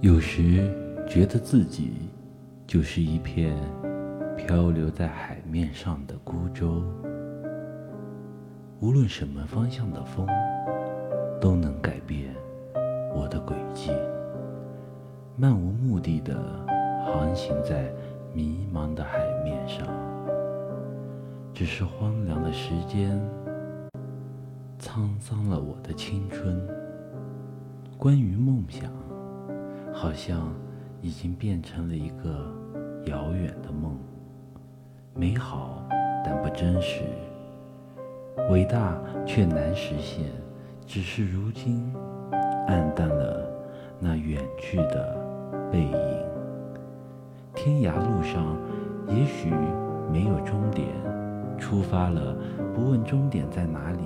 有时觉得自己就是一片漂流在海面上的孤舟，无论什么方向的风都能改变我的轨迹，漫无目的的航行在迷茫的海面上。只是荒凉的时间沧桑了我的青春，关于梦想。好像已经变成了一个遥远的梦，美好但不真实，伟大却难实现。只是如今暗淡了那远去的背影。天涯路上也许没有终点，出发了不问终点在哪里，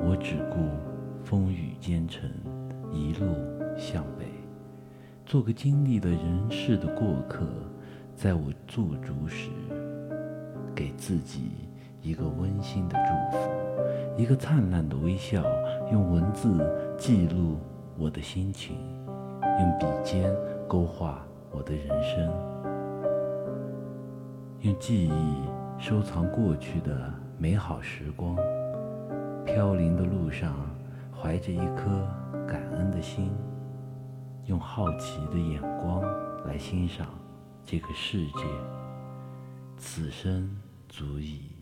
我只顾风雨兼程，一路向北。做个经历了人世的过客，在我驻足时，给自己一个温馨的祝福，一个灿烂的微笑，用文字记录我的心情，用笔尖勾画我的人生，用记忆收藏过去的美好时光。飘零的路上，怀着一颗感恩的心。用好奇的眼光来欣赏这个世界，此生足矣。